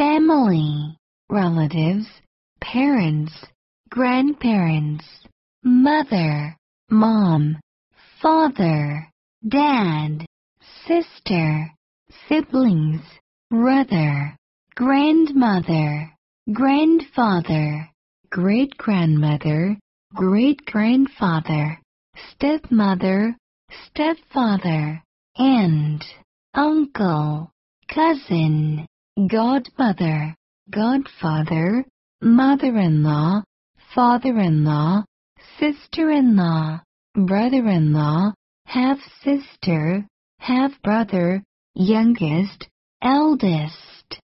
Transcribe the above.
family, relatives, parents, grandparents, mother, mom, father, dad, sister, siblings, brother, grandmother, grandfather, great grandmother, great grandfather, stepmother, stepfather, aunt, uncle, cousin, godmother, godfather, mother-in-law, father-in-law, sister-in-law, brother-in-law, half-sister, half-brother, youngest, eldest.